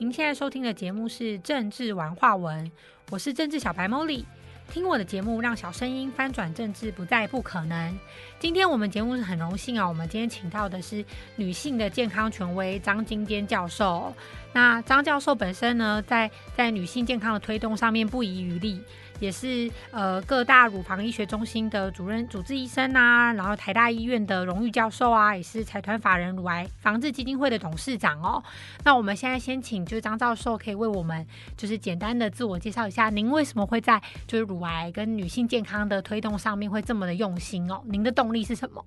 您现在收听的节目是《政治玩话文》，我是政治小白 Molly。听我的节目，让小声音翻转政治不再不可能。今天我们节目是很荣幸啊，我们今天请到的是女性的健康权威张金坚教授。那张教授本身呢，在在女性健康的推动上面不遗余力。也是呃各大乳房医学中心的主任主治医生啊，然后台大医院的荣誉教授啊，也是财团法人乳癌防治基金会的董事长哦。那我们现在先请就是张教授可以为我们就是简单的自我介绍一下，您为什么会在就是乳癌跟女性健康的推动上面会这么的用心哦？您的动力是什么？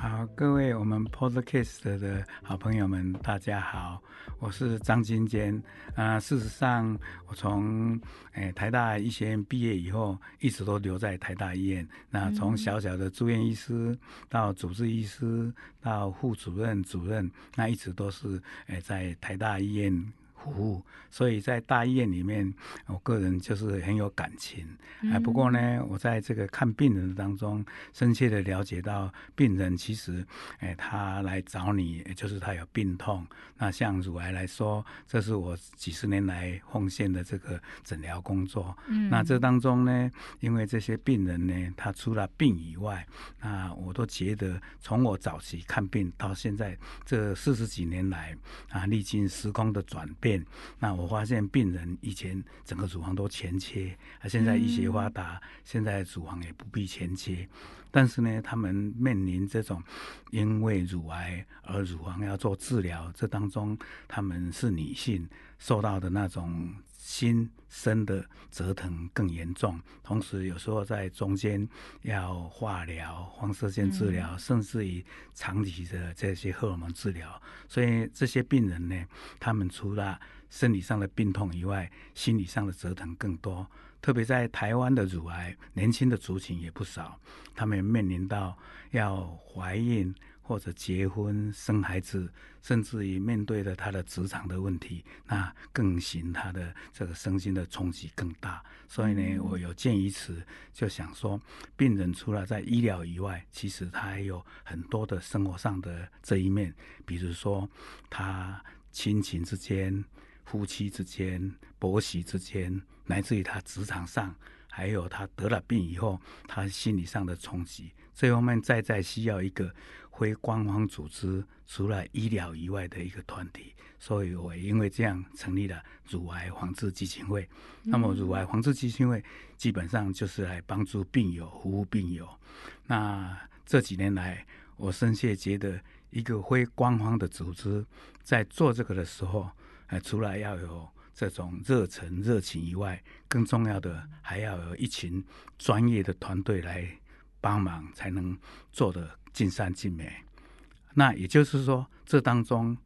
好，各位我们 Podcast 的好朋友们，大家好，我是张金坚。啊，事实上，我从诶台大医学院毕业以后，一直都留在台大医院。那从小小的住院医师到主治医师，到副主任、主任，那一直都是诶在台大医院。服务，所以在大医院里面，我个人就是很有感情。哎，不过呢，我在这个看病人当中，深切的了解到，病人其实，哎，他来找你，就是他有病痛。那像乳癌来说，这是我几十年来奉献的这个诊疗工作。嗯，那这当中呢，因为这些病人呢，他除了病以外，那我都觉得，从我早期看病到现在这四十几年来，啊，历经时空的转变。那我发现病人以前整个乳房都前切，啊，现在医学发达，现在乳房也不必前切，但是呢，他们面临这种因为乳癌而乳房要做治疗，这当中他们是女性受到的那种。心身的折腾更严重，同时有时候在中间要化疗、放射线治疗，甚至于长期的这些荷尔蒙治疗，所以这些病人呢，他们除了生理上的病痛以外，心理上的折腾更多。特别在台湾的乳癌，年轻的族群也不少，他们面临到要怀孕。或者结婚生孩子，甚至于面对的他的职场的问题，那更行他的这个身心的冲击更大。所以呢，我有鉴于此，就想说，病人除了在医疗以外，其实他还有很多的生活上的这一面，比如说他亲情之间、夫妻之间、婆媳之间，乃至于他职场上，还有他得了病以后，他心理上的冲击，这方面再再需要一个。非官方组织，除了医疗以外的一个团体，所以我因为这样成立了乳癌防治基金会。那么，乳癌防治基金会基本上就是来帮助病友、服务病友。那这几年来，我深切觉得，一个非官方的组织在做这个的时候，呃，除了要有这种热忱、热情以外，更重要的还要有一群专业的团队来帮忙，才能做的。尽善尽美，那也就是说，这当中，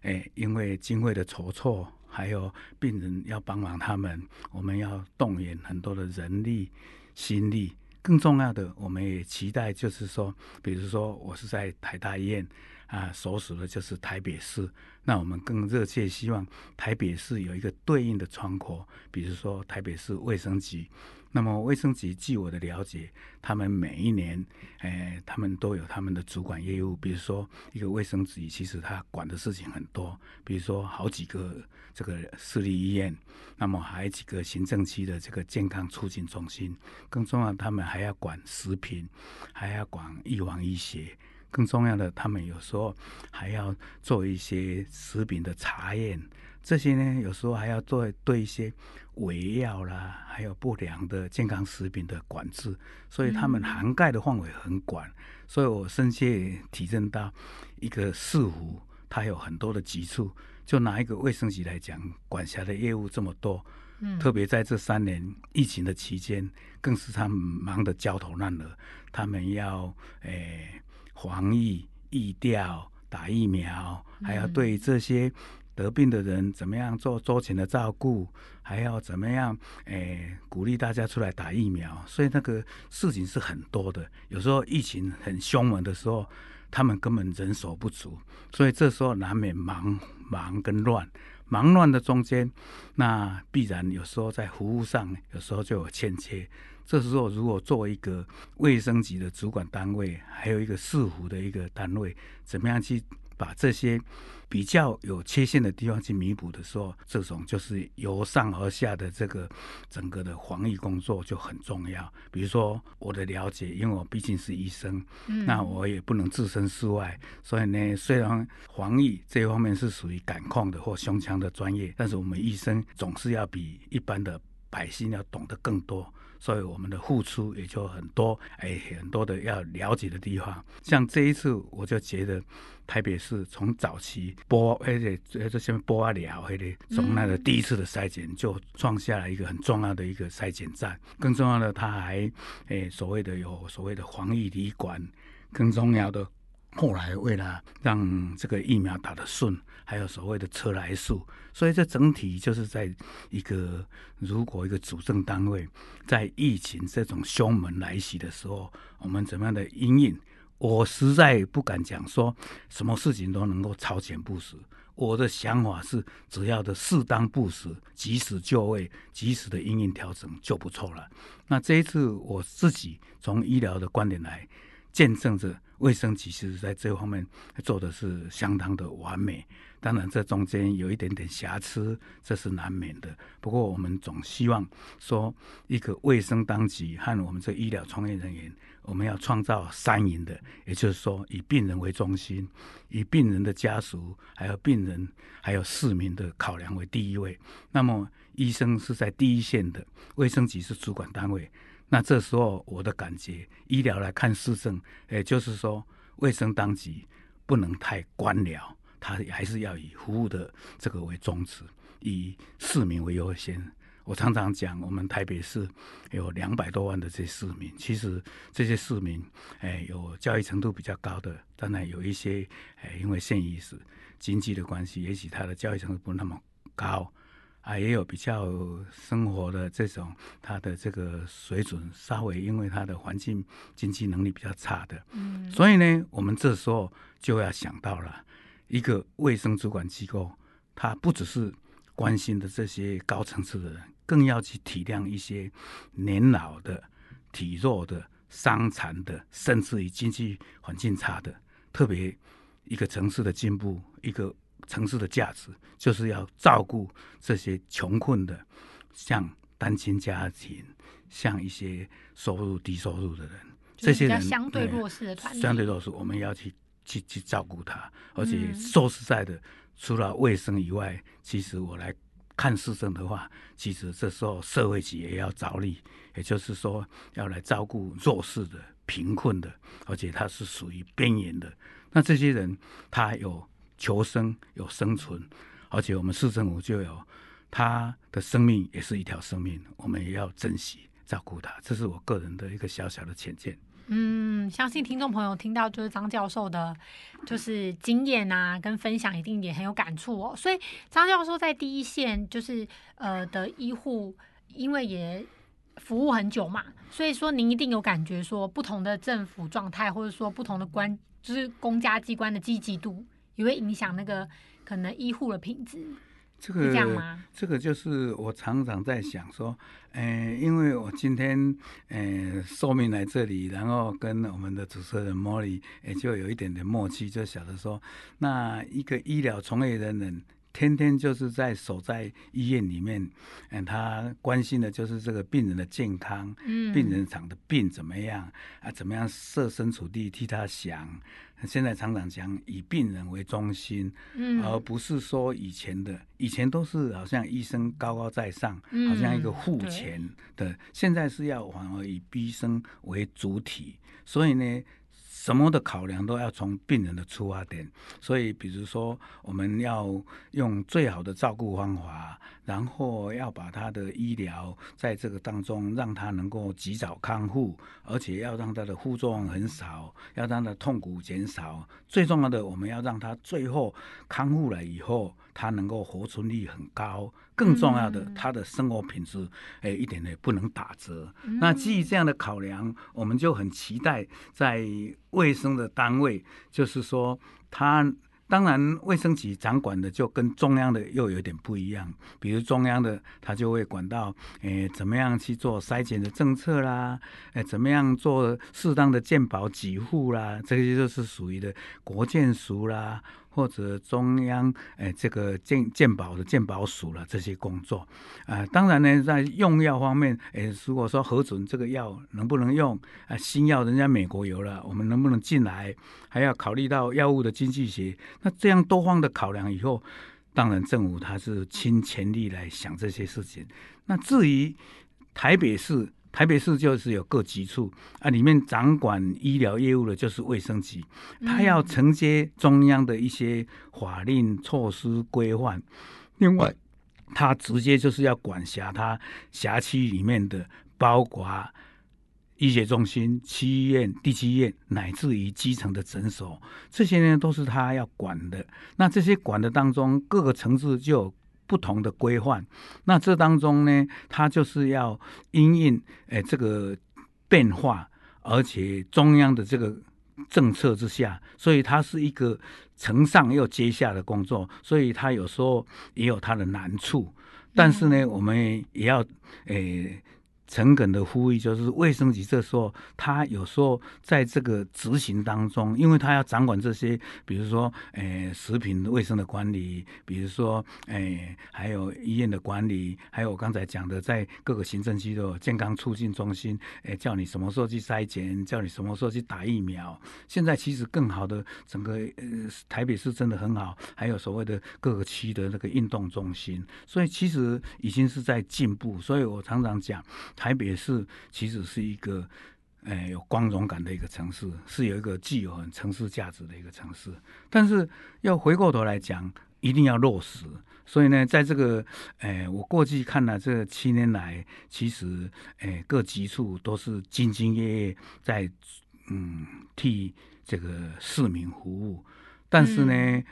哎，因为经费的筹措，还有病人要帮忙他们，我们要动员很多的人力、心力。更重要的，我们也期待，就是说，比如说，我是在台大医院啊，所属的就是台北市，那我们更热切希望台北市有一个对应的窗口，比如说台北市卫生局。那么卫生局，据我的了解，他们每一年，诶，他们都有他们的主管业务。比如说，一个卫生局其实他管的事情很多，比如说好几个这个私立医院，那么还有几个行政区的这个健康促进中心。更重要，他们还要管食品，还要管预防医学。更重要的，他们有时候还要做一些食品的查验。这些呢，有时候还要做对一些伪药啦，还有不良的健康食品的管制，所以他们涵盖的范围很广。所以我深切体认到，一个市府它有很多的局处。就拿一个卫生局来讲，管辖的业务这么多，嗯，特别在这三年疫情的期间，更是他们忙得焦头烂额。他们要诶防疫、疫调、打疫苗，还要对这些。得病的人怎么样做周全的照顾，还要怎么样？诶，鼓励大家出来打疫苗。所以那个事情是很多的。有时候疫情很凶猛的时候，他们根本人手不足，所以这时候难免忙忙跟乱。忙乱的中间，那必然有时候在服务上，有时候就有欠缺。这时候如果作为一个卫生局的主管单位，还有一个市府的一个单位，怎么样去？把这些。比较有缺陷的地方去弥补的时候，这种就是由上而下的这个整个的防疫工作就很重要。比如说我的了解，因为我毕竟是医生，那我也不能置身事外，所以呢，虽然防疫这方面是属于感控的或胸腔的专业，但是我们医生总是要比一般的百姓要懂得更多。所以我们的付出也就很多，哎，很多的要了解的地方。像这一次，我就觉得台北市从早期播，而且这些播啊聊，而且从那个第一次的筛检就创下了一个很重要的一个筛检站。更重要的，他还哎所谓的有所谓的防疫旅馆，更重要的。后来为了让这个疫苗打得顺，还有所谓的车来数，所以这整体就是在一个如果一个主政单位在疫情这种凶门来袭的时候，我们怎么样的应应？我实在不敢讲说什么事情都能够超前部署。我的想法是，只要的适当部署、及时就位、及时的应应调整就不错了。那这一次我自己从医疗的观点来见证着。卫生局其实在这方面做的是相当的完美，当然这中间有一点点瑕疵，这是难免的。不过我们总希望说，一个卫生当局和我们这医疗从业人员，我们要创造三赢的，也就是说以病人为中心，以病人的家属、还有病人、还有市民的考量为第一位。那么医生是在第一线的，卫生局是主管单位。那这时候我的感觉，医疗来看市政，也就是说，卫生当局不能太官僚，他还是要以服务的这个为宗旨，以市民为优先。我常常讲，我们台北市有两百多万的这些市民，其实这些市民，哎，有教育程度比较高的，当然有一些，哎，因为现役是经济的关系，也许他的教育程度不那么高。啊，也有比较生活的这种，他的这个水准稍微因为他的环境经济能力比较差的，嗯，所以呢，我们这时候就要想到了一个卫生主管机构，他不只是关心的这些高层次的人，更要去体谅一些年老的、体弱的、伤残的，甚至于经济环境差的，特别一个城市的进步，一个。城市的价值就是要照顾这些穷困的，像单亲家庭，像一些收入低收入的人，这些人相对弱势的团体，相对弱势，我们要去去去照顾他。而且说实在的，除了卫生以外，其实我来看市政的话，其实这时候社会局也要着力，也就是说要来照顾弱势的、贫困的，而且他是属于边缘的。那这些人他有。求生有生存，而且我们市政府就有他的生命也是一条生命，我们也要珍惜照顾他。这是我个人的一个小小的浅见。嗯，相信听众朋友听到就是张教授的，就是经验啊，跟分享一定也很有感触哦。所以张教授在第一线就是呃的医护，因为也服务很久嘛，所以说您一定有感觉说不同的政府状态，或者说不同的官，就是公家机关的积极度。也会影响那个可能医护的品质，这个这样吗？这个就是我常常在想说，呃，因为我今天呃寿命来这里，然后跟我们的主持人莫莉，也就有一点点默契，就晓得说，那一个医疗从业人员。天天就是在守在医院里面，嗯，他关心的就是这个病人的健康，嗯，病人场的病怎么样啊？怎么样设身处地替他想？现在常常讲以病人为中心，嗯，而不是说以前的，以前都是好像医生高高在上，好像一个护钱的，现在是要反而以医生为主体，所以呢。什么的考量都要从病人的出发点，所以比如说我们要用最好的照顾方法，然后要把他的医疗在这个当中让他能够及早康复，而且要让他的副作用很少，要让他痛苦减少。最重要的，我们要让他最后康复了以后，他能够活存率很高。更重要的，他的生活品质，哎，一点也不能打折。那基于这样的考量，我们就很期待在卫生的单位，就是说他当然，卫生局掌管的就跟中央的又有点不一样。比如中央的，他就会管到，诶，怎么样去做筛检的政策啦，诶，怎么样做适当的健保给付啦，这些就是属于的国健署啦。或者中央诶，这个健健保的健保署了这些工作，啊，当然呢，在用药方面，诶，如果说核准这个药能不能用啊，新药人家美国有了，我们能不能进来，还要考虑到药物的经济学，那这样多方的考量以后，当然政府他是倾全力来想这些事情。那至于台北市。台北市就是有各局处啊，里面掌管医疗业务的就是卫生局，他要承接中央的一些法令措施规范。另外，他直接就是要管辖他辖区里面的，包括医学中心、区医院、地区医院，乃至于基层的诊所，这些呢都是他要管的。那这些管的当中，各个层次就有。不同的规范，那这当中呢，它就是要因应诶这个变化，而且中央的这个政策之下，所以它是一个承上又接下的工作，所以它有时候也有它的难处，但是呢，我们也要诶。诚恳的呼吁，就是卫生局这时候，他有时候在这个执行当中，因为他要掌管这些，比如说，诶，食品卫生的管理，比如说，诶，还有医院的管理，还有我刚才讲的，在各个行政区的健康促进中心，诶，叫你什么时候去筛检，叫你什么时候去打疫苗。现在其实更好的，整个呃台北市真的很好，还有所谓的各个区的那个运动中心，所以其实已经是在进步。所以我常常讲。台北市其实是一个，诶，有光荣感的一个城市，是有一个具有很城市价值的一个城市。但是要回过头来讲，一定要落实。所以呢，在这个，诶，我过去看了这七年来，其实，诶，各级处都是兢兢业业在，嗯，替这个市民服务。但是呢，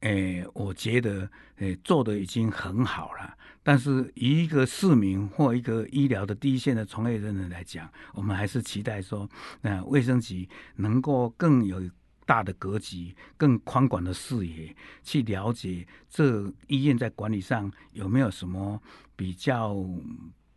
诶，我觉得，诶，做的已经很好了。但是，以一个市民或一个医疗的第一线的从业人员来讲，我们还是期待说，那卫生局能够更有大的格局、更宽广的视野，去了解这医院在管理上有没有什么比较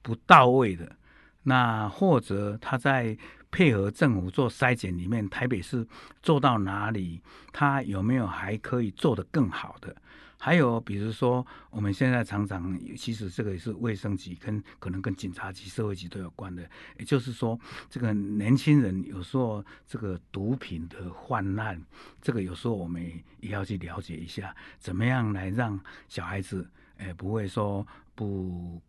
不到位的，那或者他在配合政府做筛检里面，台北市做到哪里，他有没有还可以做得更好的？还有，比如说，我们现在常常，其实这个也是卫生局跟可能跟警察局、社会局都有关的。也就是说，这个年轻人有时候这个毒品的泛滥，这个有时候我们也要去了解一下，怎么样来让小孩子，哎，不会说不。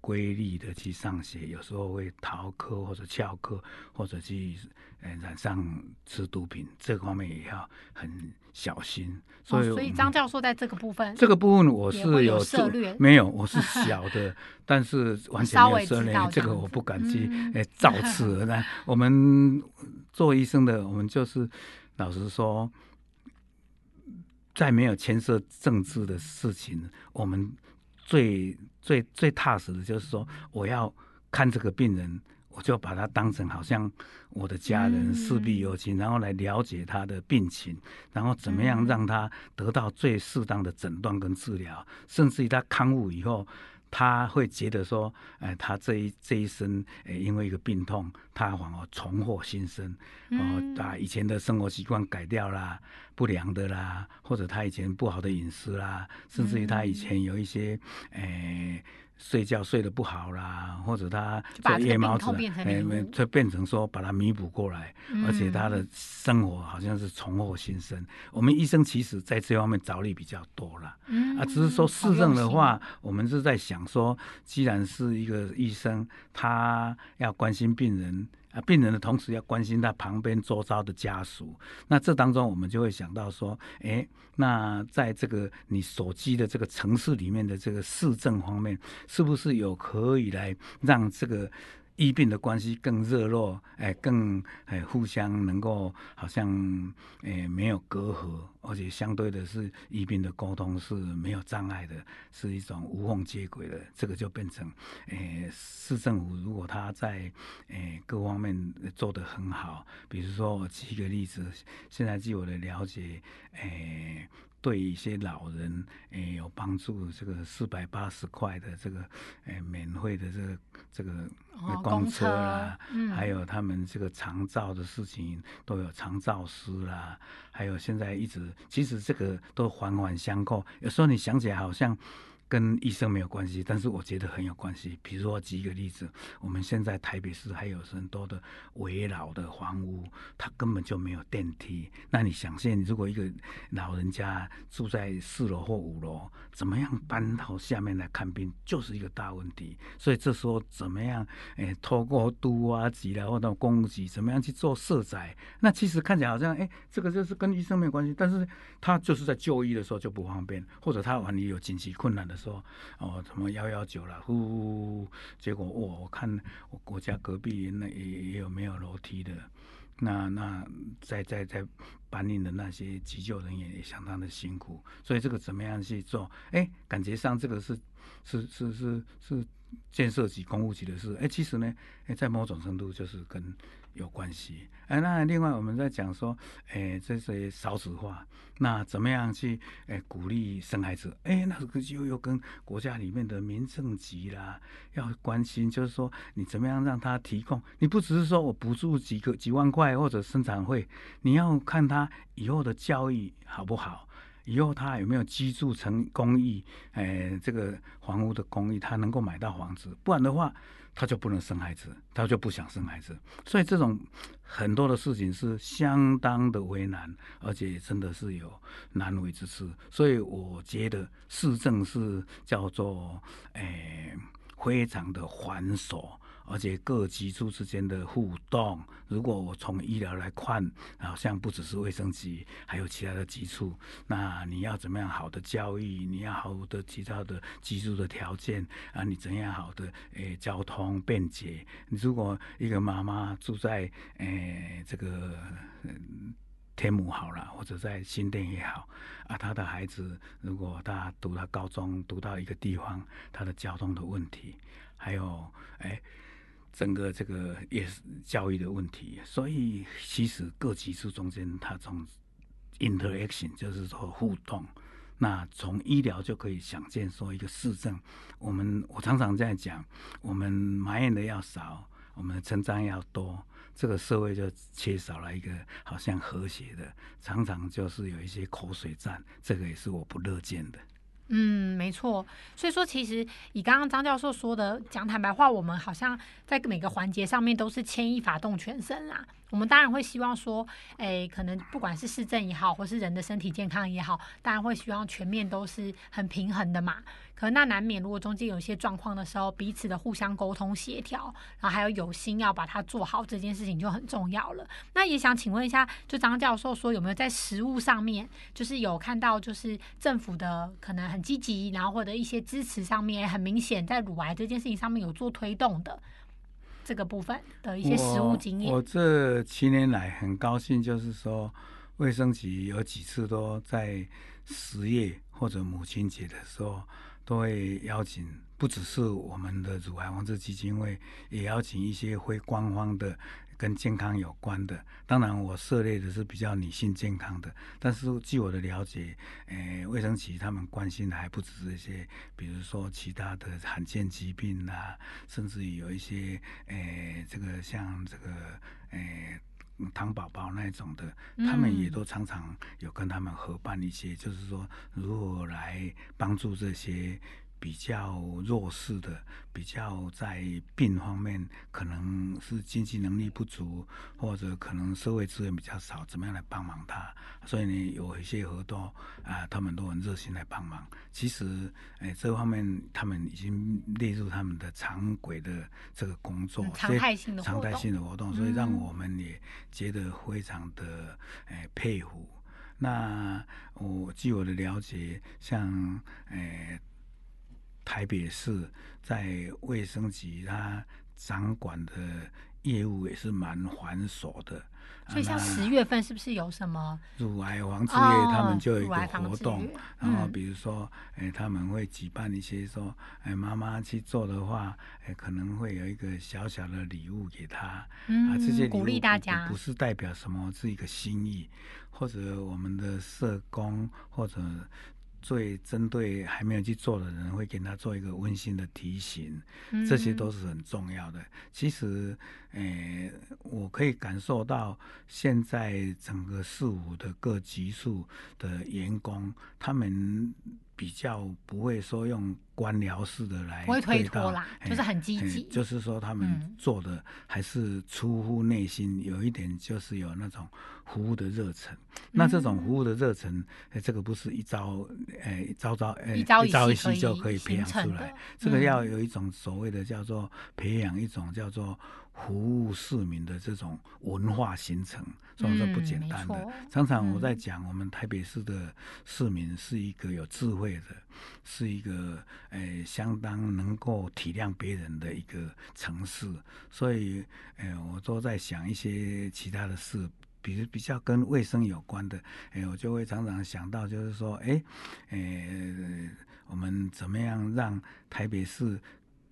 规律的去上学，有时候会逃课或者翘课，或者去呃染上吃毒品，这方面也要很小心。所以，所以张教授在这个部分，这个部分我是有涉略，没有，我是小的，但是完全没有涉略，这个我不敢去诶造次。那我们做医生的，我们就是老实说，在没有牵涉政治的事情，我们。最最最踏实的就是说，我要看这个病人，我就把他当成好像我的家人，事必有情，然后来了解他的病情，然后怎么样让他得到最适当的诊断跟治疗，甚至于他康复以后。他会觉得说，哎，他这一这一生，哎，因为一个病痛，他反而重获新生，哦，把以前的生活习惯改掉啦，不良的啦，或者他以前不好的饮食啦，甚至于他以前有一些，哎。睡觉睡得不好啦，或者他做夜猫子，哎，就变成说把它弥补过来，而且他的生活好像是重获新生。我们医生其实在这方面着力比较多了，啊，只是说市政的话，我们是在想说，既然是一个医生，他要关心病人。病人的同时要关心他旁边周遭的家属，那这当中我们就会想到说，哎，那在这个你手机的这个城市里面的这个市政方面，是不是有可以来让这个医病的关系更热络，哎，更哎互相能够好像哎没有隔阂而且相对的是医病的沟通是没有障碍的，是一种无缝接轨的。这个就变成，诶，市政府如果他在诶各方面做得很好，比如说我举一个例子，现在据我的了解，诶。对一些老人诶有帮助，这个四百八十块的这个诶免费的这个这个公车啦，还有他们这个长照的事情都有长照师啦，还有现在一直其实这个都环环相扣，有时候你想起来好像。跟医生没有关系，但是我觉得很有关系。比如说举一个例子，我们现在台北市还有很多的围老的房屋，它根本就没有电梯。那你想象，如果一个老人家住在四楼或五楼，怎么样搬到下面来看病，就是一个大问题。所以这时候怎么样？哎，透过都啊级啦，或者公务局，怎么样去做设宅？那其实看起来好像，哎，这个就是跟医生没有关系，但是他就是在就医的时候就不方便，或者他万一有紧急困难的。说哦，什么幺幺九了，呼，结果我我看我国家隔壁那也也有没有楼梯的，那那在在在搬运的那些急救人员也相当的辛苦，所以这个怎么样去做？哎，感觉上这个是是是是是建设级公务级的事，哎，其实呢，哎，在某种程度就是跟。有关系，哎，那另外我们在讲说，哎，这些少子化，那怎么样去哎鼓励生孩子？哎，那个就又跟国家里面的民政局啦要关心，就是说你怎么样让他提供？你不只是说我补助几个几万块或者生产费，你要看他以后的教育好不好，以后他有没有居住成公寓，哎，这个房屋的公寓他能够买到房子，不然的话。他就不能生孩子，他就不想生孩子，所以这种很多的事情是相当的为难，而且真的是有难为之事。所以我觉得市政是叫做诶，非常的繁琐。而且各局处之间的互动，如果我从医疗来看，好像不只是卫生局，还有其他的局处。那你要怎么样好的教育？你要好的其他的居住的条件啊？你怎样好的诶交通便捷？你如果一个妈妈住在诶这个天母好了，或者在新店也好啊，他的孩子如果他读到高中，读到一个地方，他的交通的问题，还有诶。整个这个也是教育的问题，所以其实各级数中间，它从 interaction 就是说互动，那从医疗就可以想见说一个市政，我们我常常在讲，我们埋怨的要少，我们的成长要多，这个社会就缺少了一个好像和谐的，常常就是有一些口水战，这个也是我不乐见的。嗯，没错。所以说，其实以刚刚张教授说的讲坦白话，我们好像在每个环节上面都是牵一发动全身啦。我们当然会希望说，诶，可能不管是市政也好，或是人的身体健康也好，当然会希望全面都是很平衡的嘛。可那难免如果中间有一些状况的时候，彼此的互相沟通协调，然后还有有心要把它做好这件事情就很重要了。那也想请问一下，就张教授说有没有在实物上面，就是有看到就是政府的可能很积极，然后或者一些支持上面很明显在乳癌这件事情上面有做推动的。这个部分的一些实务经验。我这七年来很高兴，就是说卫生局有几次都在十月或者母亲节的时候，都会邀请，不只是我们的乳癌防治基金会，也邀请一些非官方的。跟健康有关的，当然我涉猎的是比较女性健康的，但是据我的了解，诶，卫生局他们关心的还不止这些，比如说其他的罕见疾病啊，甚至于有一些诶，这个像这个诶，糖宝宝那种的，他们也都常常有跟他们合办一些，就是说如何来帮助这些。比较弱势的，比较在病方面可能是经济能力不足，或者可能社会资源比较少，怎么样来帮忙他？所以呢，有一些合作啊，他们都很热心来帮忙。其实，哎，这方面他们已经列入他们的常轨的这个工作，常态性的常态性的活动，所以让我们也觉得非常的哎佩服。那我据我的了解，像哎。台北市在卫生局，它掌管的业务也是蛮繁琐的。所以像十月份是不是有什么 乳癌防治月？哦他们就有一个活动月，然后嗯比如说，哎，他们会举办一些说，哎，妈妈去做的话，哎，可能会有一个小小的礼物给她。嗯啊，这些礼鼓励大家不不是代表什么，是一个心意，或者我们的社工或者最针对还没有去做的人，会给他做一个温馨的提醒，这些都是是很重要的。其实，诶、我可以感受到现在整个四五的各级数的员工，他们比较不会说用官僚式的来不会推脱啦，就是很积极。就是说他们嗯做的还是出乎内心，有一点就是有那种服务的热忱。那这种服务的热忱，哎，这个不是一朝，哎，一朝朝，哎，一朝一朝一夕夕就可以培养出来的。这个嗯要有一种所谓的叫做培养一种叫做服务市民的这种文化形成，所以说不简单的。错常常我嗯在讲，我们台北市的市民是一个有智慧的，是一个呃相当能够体谅别人的一个城市，所以呃我都在想一些其他的事。比如比较跟卫生有关的，哎，我就会常常想到，就是说，哎，呃，我们怎么样让台北市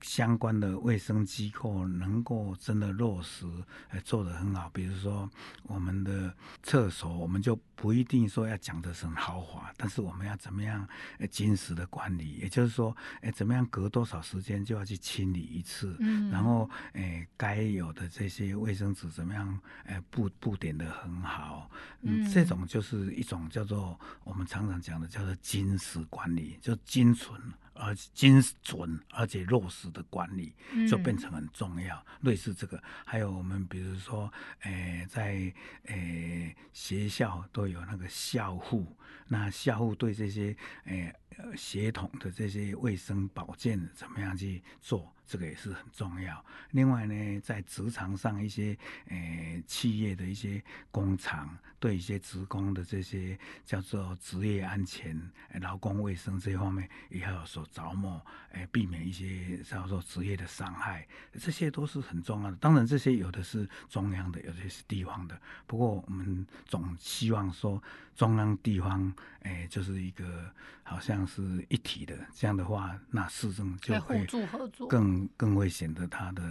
相关的卫生机构能够真的落实，呃，做得很好。比如说我们的厕所，我们就不一定说要讲的是很豪华，但是我们要怎么样呃坚实的管理，也就是说，哎，怎么样隔多少时间就要去清理一次，嗯然后诶该有的这些卫生纸怎么样诶布布点的很好，嗯，嗯这种就是一种叫做我们常常讲的叫做精实管理，就精纯而精准而且落实的管理，就变嗯成很重要。类似这个，还有我们比如说，诶，在诶学校都有那个校护，那校护对这些诶呃协同的这些卫生保健怎么样去做，这个也是很重要。另外呢，在职场上一些诶企业的一些工厂对一些职工的这些叫做职业安全、劳工卫生这方面也要有所着墨，诶，避免一些叫做职业的伤害，这些都是很重要的。当然，这些有的是中央的，有的是地方的。不过，我们总希望说中央地方，诶，就是一个好像是一体的。这样的话，那市政就会助合作。更更会显得它的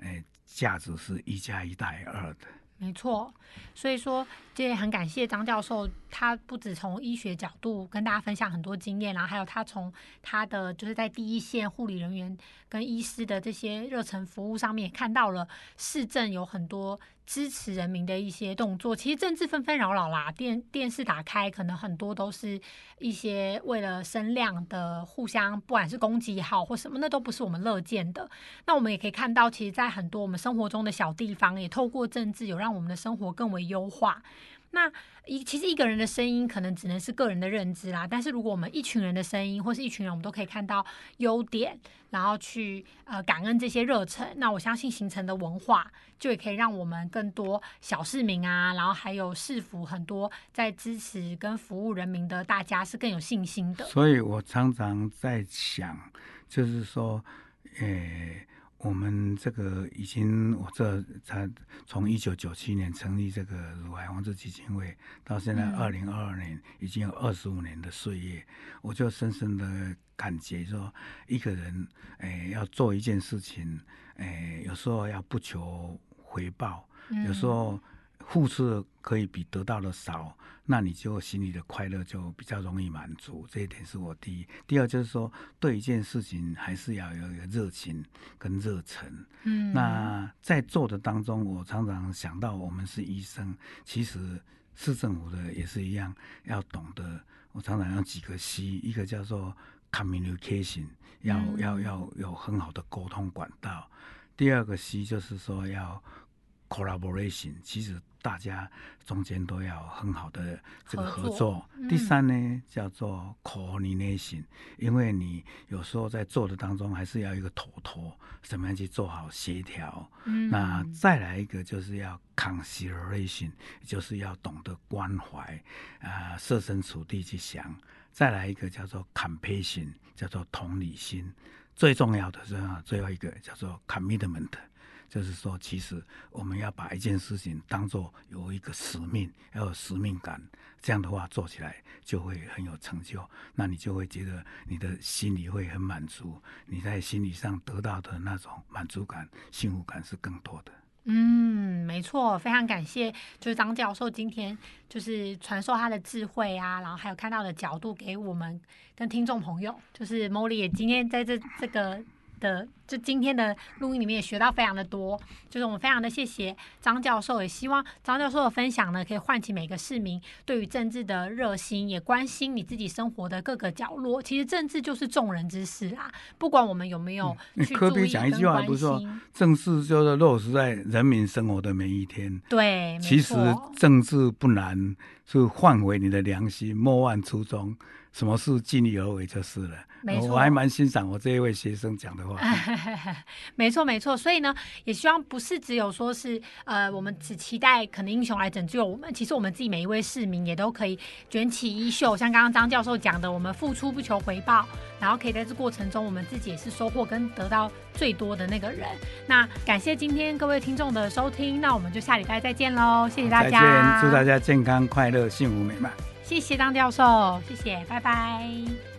诶价值是一加一大于二的。没错，所以说，这也很感谢张教授，他不止从医学角度跟大家分享很多经验，然后还有他从他的就是在第一线护理人员跟医师的这些热忱服务上面，也看到了市政有很多支持人民的一些动作。其实政治纷纷扰扰啦，电电视打开，可能很多都是一些为了声量的互相，不管是攻击也好或什么，那都不是我们乐见的。那我们也可以看到，其实，在很多我们生活中的小地方，也透过政治，有让我们的生活更为优化。那一其实一个人的声音可能只能是个人的认知啦，但是如果我们一群人的声音，或是一群人，我们都可以看到优点，然后去呃感恩这些热忱，那我相信形成的文化，就也可以让我们更多小市民啊，然后还有市府很多在支持跟服务人民的大家是更有信心的。所以我常常在想，就是说，诶、我们这个已经，我这才从一九九七年成立这个乳癌防治基金会，到现在嗯。二零二二年，已经有二十五年的岁月，我就深深的感觉说，一个人，诶、要做一件事情，诶、有时候要不求回报，有时候付出的可以比得到的少，那你就心里的快乐就比较容易满足。这一点是我第一。第二就是说，对一件事情还是要有一个热情跟热忱。嗯，那在做的当中，我常常想到，我们是医生，其实市政府的也是一样，要懂得。我常常用几个 C，一个叫做 communication，要、嗯要要有很好的沟通管道。第二个 C 就是说要 collaboration，其实大家中间都要很好的这个合作合作。嗯第三呢叫做 coordination，因为你有时候在做的当中还是要一个头头，怎么样去做好协调。嗯那再来一个就是要 consideration，就是要懂得关怀啊、设身处地去想。再来一个叫做 compassion，叫做同理心。最重要的是啊，最后一个叫做 commitment，就是说，其实我们要把一件事情当做有一个使命，要有使命感，这样的话做起来就会很有成就。那你就会觉得你的心里会很满足，你在心理上得到的那种满足感、幸福感是更多的。嗯，没错，非常感谢，就是张教授今天就是传授他的智慧啊，然后还有看到的角度给我们跟听众朋友，就是 Molly 也今天在这这个。的，就今天的录音里面也学到非常的多，就是我们非常的谢谢张教授，也希望张教授的分享呢，可以唤起每个市民对于政治的热心，也关心你自己生活的各个角落。其实政治就是众人之事啊，不管我们有没有去科比讲一句话不错，政治就是落实在人民生活的每一天。对，其实政治不难，是换回你的良心，莫忘初衷。什么事尽力而为就是了。没错，我还蛮欣赏我这一位学生讲的话。没错，没错。所以呢，也希望不是只有说是呃，我们只期待可能英雄来拯救我们。其实我们自己每一位市民也都可以卷起衣袖，像刚刚张教授讲的，我们付出不求回报，然后可以在这过程中，我们自己也是收获跟得到最多的那个人。那感谢今天各位听众的收听，那我们就下礼拜再见喽！谢谢大家，祝大家健康、快乐、幸福美满。谢谢张教授，谢谢，拜拜。